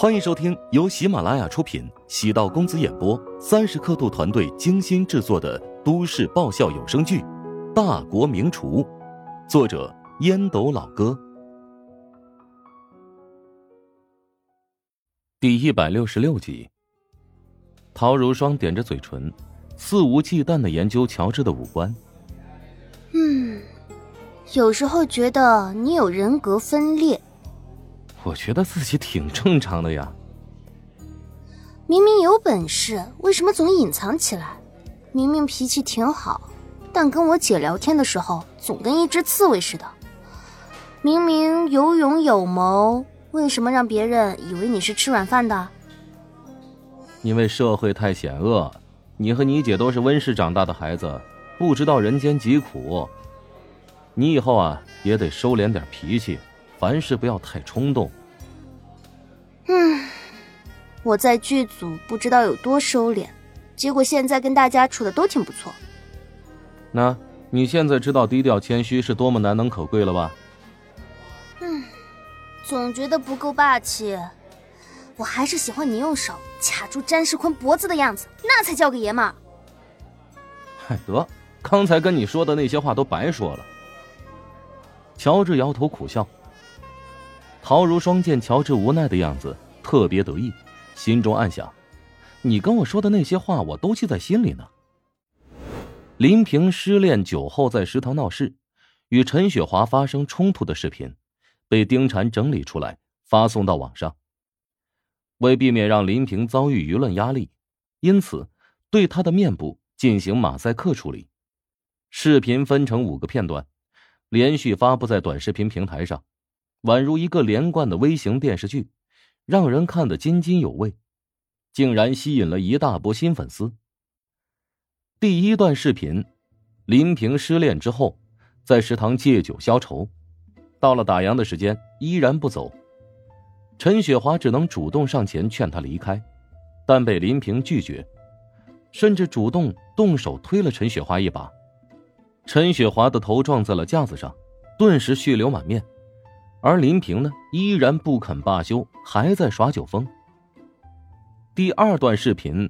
欢迎收听由喜马拉雅出品、喜道公子演播、三十刻度团队精心制作的都市爆笑有声剧《大国名厨》，作者烟斗老哥，第一百六十六集。陶如霜点着嘴唇，肆无忌惮的研究乔治的五官。嗯，有时候觉得你有人格分裂。我觉得自己挺正常的呀。明明有本事，为什么总隐藏起来？明明脾气挺好，但跟我姐聊天的时候总跟一只刺猬似的。明明有勇有谋，为什么让别人以为你是吃软饭的？因为社会太险恶，你和你姐都是温室长大的孩子，不知道人间疾苦。你以后啊，也得收敛点脾气。凡事不要太冲动。嗯，我在剧组不知道有多收敛，结果现在跟大家处的都挺不错。那你现在知道低调谦虚是多么难能可贵了吧？嗯，总觉得不够霸气。我还是喜欢你用手卡住詹世坤脖子的样子，那才叫个爷们儿。嗨，得，刚才跟你说的那些话都白说了。乔治摇头苦笑。陶如霜见乔治无奈的样子，特别得意，心中暗想：“你跟我说的那些话，我都记在心里呢。”林平失恋酒后在食堂闹事，与陈雪华发生冲突的视频，被丁婵整理出来发送到网上。为避免让林平遭遇舆论压力，因此对他的面部进行马赛克处理。视频分成五个片段，连续发布在短视频平台上。宛如一个连贯的微型电视剧，让人看得津津有味，竟然吸引了一大波新粉丝。第一段视频，林平失恋之后，在食堂借酒消愁，到了打烊的时间依然不走，陈雪华只能主动上前劝他离开，但被林平拒绝，甚至主动动手推了陈雪华一把，陈雪华的头撞在了架子上，顿时血流满面。而林平呢，依然不肯罢休，还在耍酒疯。第二段视频，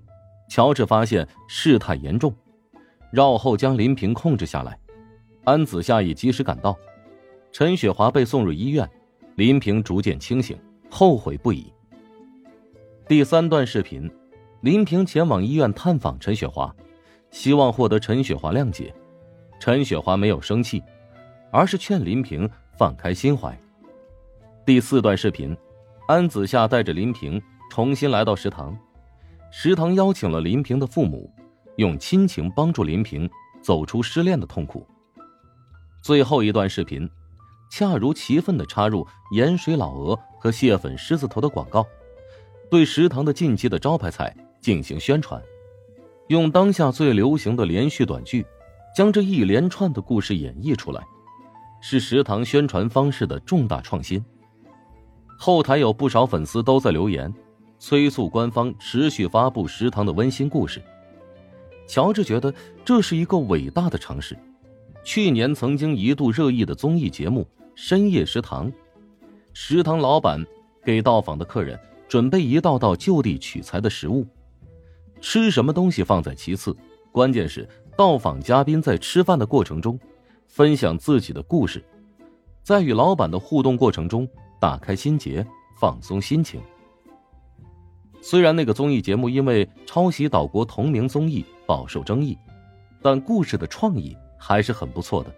乔治发现事态严重，绕后将林平控制下来。安子夏也及时赶到，陈雪华被送入医院，林平逐渐清醒，后悔不已。第三段视频，林平前往医院探访陈雪华，希望获得陈雪华谅解。陈雪华没有生气，而是劝林平放开心怀。第四段视频，安子夏带着林平重新来到食堂，食堂邀请了林平的父母，用亲情帮助林平走出失恋的痛苦。最后一段视频，恰如其分的插入盐水老鹅和蟹粉狮子头的广告，对食堂的近期的招牌菜进行宣传，用当下最流行的连续短剧，将这一连串的故事演绎出来，是食堂宣传方式的重大创新。后台有不少粉丝都在留言，催促官方持续发布食堂的温馨故事。乔治觉得这是一个伟大的尝试。去年曾经一度热议的综艺节目《深夜食堂》，食堂老板给到访的客人准备一道道就地取材的食物，吃什么东西放在其次，关键是到访嘉宾在吃饭的过程中，分享自己的故事，在与老板的互动过程中。打开心结，放松心情。虽然那个综艺节目因为抄袭岛国同名综艺饱受争议，但故事的创意还是很不错的，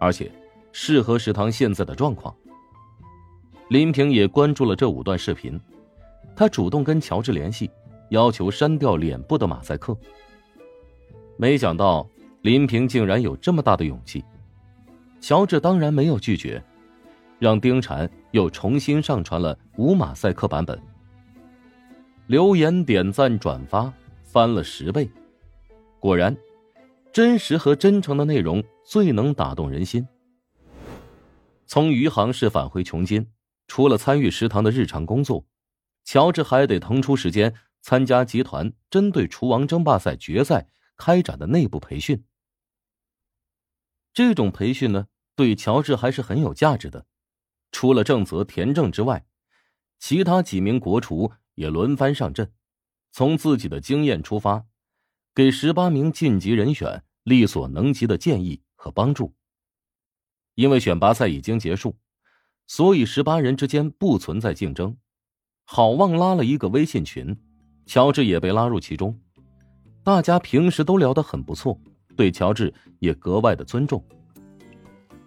而且适合食堂现在的状况。林平也关注了这五段视频，他主动跟乔治联系，要求删掉脸部的马赛克。没想到林平竟然有这么大的勇气，乔治当然没有拒绝。让丁婵又重新上传了无马赛克版本，留言、点赞、转发翻了十倍。果然，真实和真诚的内容最能打动人心。从余杭市返回琼金，除了参与食堂的日常工作，乔治还得腾出时间参加集团针对厨王争霸赛决赛开展的内部培训。这种培训呢，对乔治还是很有价值的。除了正则田正之外，其他几名国厨也轮番上阵，从自己的经验出发，给十八名晋级人选力所能及的建议和帮助。因为选拔赛已经结束，所以十八人之间不存在竞争。郝望拉了一个微信群，乔治也被拉入其中。大家平时都聊得很不错，对乔治也格外的尊重。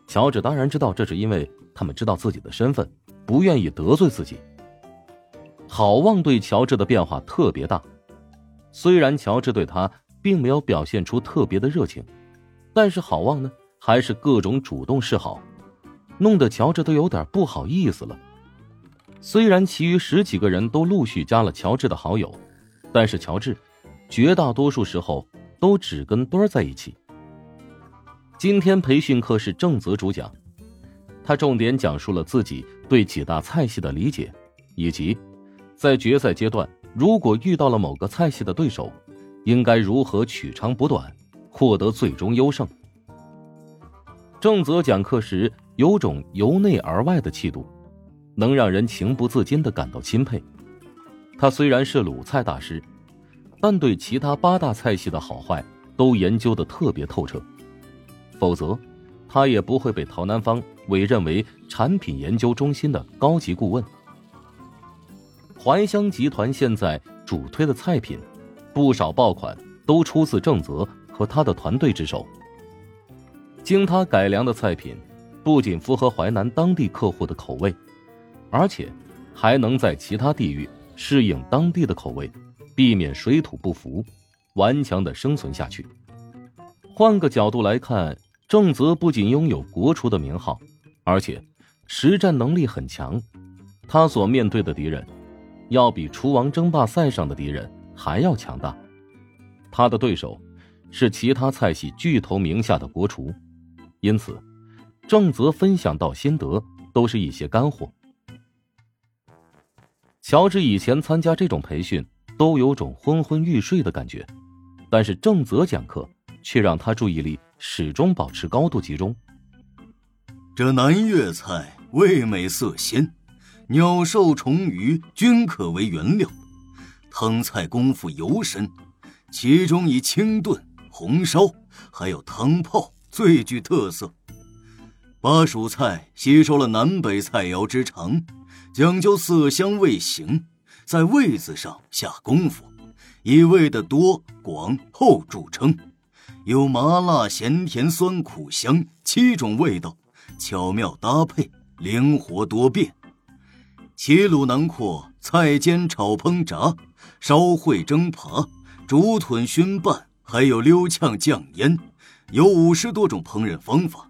乔治当然知道，这是因为他们知道自己的身份，不愿意得罪自己。郝望对乔治的变化特别大，虽然乔治对他并没有表现出特别的热情，但是郝望呢，还是各种主动示好，弄得乔治都有点不好意思了。虽然其余十几个人都陆续加了乔治的好友，但是乔治绝大多数时候都只跟墩儿在一起。今天培训课是正泽主讲，他重点讲述了自己对几大菜系的理解，以及在决赛阶段如果遇到了某个菜系的对手，应该如何取长补短，获得最终优胜。郑泽讲课时有种由内而外的气度，能让人情不自禁的感到钦佩。他虽然是鲁菜大师，但对其他八大菜系的好坏都研究的特别透彻。否则，他也不会被陶南方委任为产品研究中心的高级顾问。怀香集团现在主推的菜品，不少爆款都出自郑泽和他的团队之手。经他改良的菜品，不仅符合淮南当地客户的口味，而且还能在其他地域适应当地的口味，避免水土不服，顽强的生存下去。换个角度来看。郑泽不仅拥有国厨的名号，而且实战能力很强。他所面对的敌人，要比厨王争霸赛上的敌人还要强大。他的对手是其他菜系巨头名下的国厨，因此，郑泽分享到心得都是一些干货。乔治以前参加这种培训都有种昏昏欲睡的感觉，但是郑泽讲课却让他注意力。始终保持高度集中。这南粤菜味美色鲜，鸟兽虫鱼均可为原料，汤菜功夫尤深，其中以清炖、红烧还有汤泡最具特色。巴蜀菜吸收了南北菜肴之长，讲究色香味形，在味字上下功夫，以味的多广厚著称。有麻辣、咸、甜、酸、苦、香七种味道，巧妙搭配，灵活多变。齐鲁囊括菜煎、炒、烹、炸、烧烩、蒸、扒、煮豚、熏拌，还有溜炝、酱腌，有五十多种烹饪方法，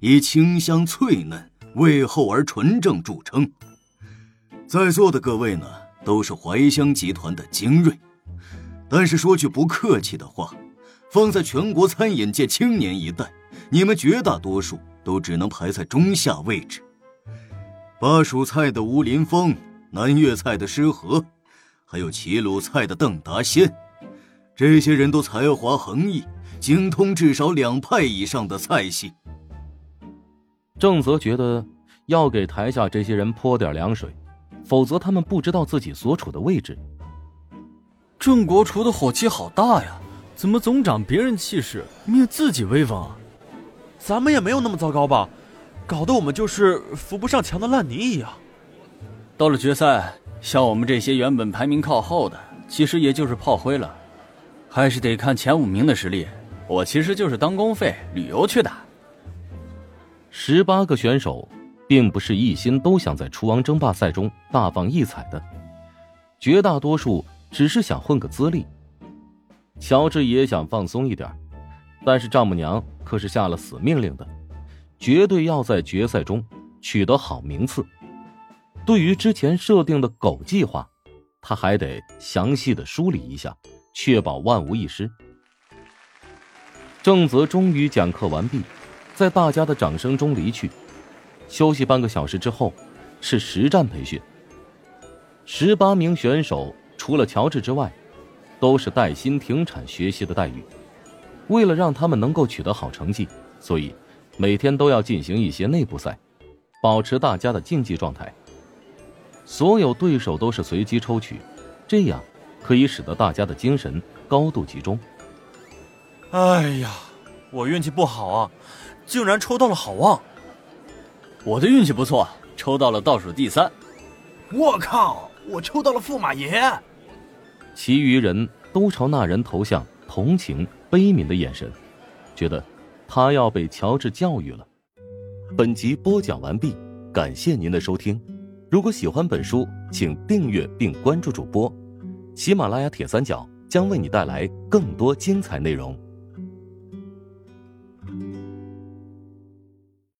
以清香脆嫩、味厚而纯正著称。在座的各位呢，都是怀香集团的精锐，但是说句不客气的话。放在全国餐饮界青年一代，你们绝大多数都只能排在中下位置。巴蜀菜的吴林峰，南粤菜的施和，还有齐鲁菜的邓达先，这些人都才华横溢，精通至少两派以上的菜系。郑泽觉得要给台下这些人泼点凉水，否则他们不知道自己所处的位置。郑国厨的火气好大呀！怎么总长别人气势，灭自己威风啊？咱们也没有那么糟糕吧？搞得我们就是扶不上墙的烂泥一样。到了决赛，像我们这些原本排名靠后的，其实也就是炮灰了。还是得看前五名的实力。我其实就是当公费旅游去的。十八个选手，并不是一心都想在厨王争霸赛中大放异彩的，绝大多数只是想混个资历。乔治也想放松一点，但是丈母娘可是下了死命令的，绝对要在决赛中取得好名次。对于之前设定的狗计划，他还得详细的梳理一下，确保万无一失。郑泽终于讲课完毕，在大家的掌声中离去。休息半个小时之后，是实战培训。十八名选手除了乔治之外。都是带薪停产学习的待遇，为了让他们能够取得好成绩，所以每天都要进行一些内部赛，保持大家的竞技状态。所有对手都是随机抽取，这样可以使得大家的精神高度集中。哎呀，我运气不好啊，竟然抽到了好望。我的运气不错，抽到了倒数第三。我靠，我抽到了驸马爷。其余人都朝那人投向同情、悲悯的眼神，觉得他要被乔治教育了。本集播讲完毕，感谢您的收听。如果喜欢本书，请订阅并关注主播。喜马拉雅铁三角将为你带来更多精彩内容。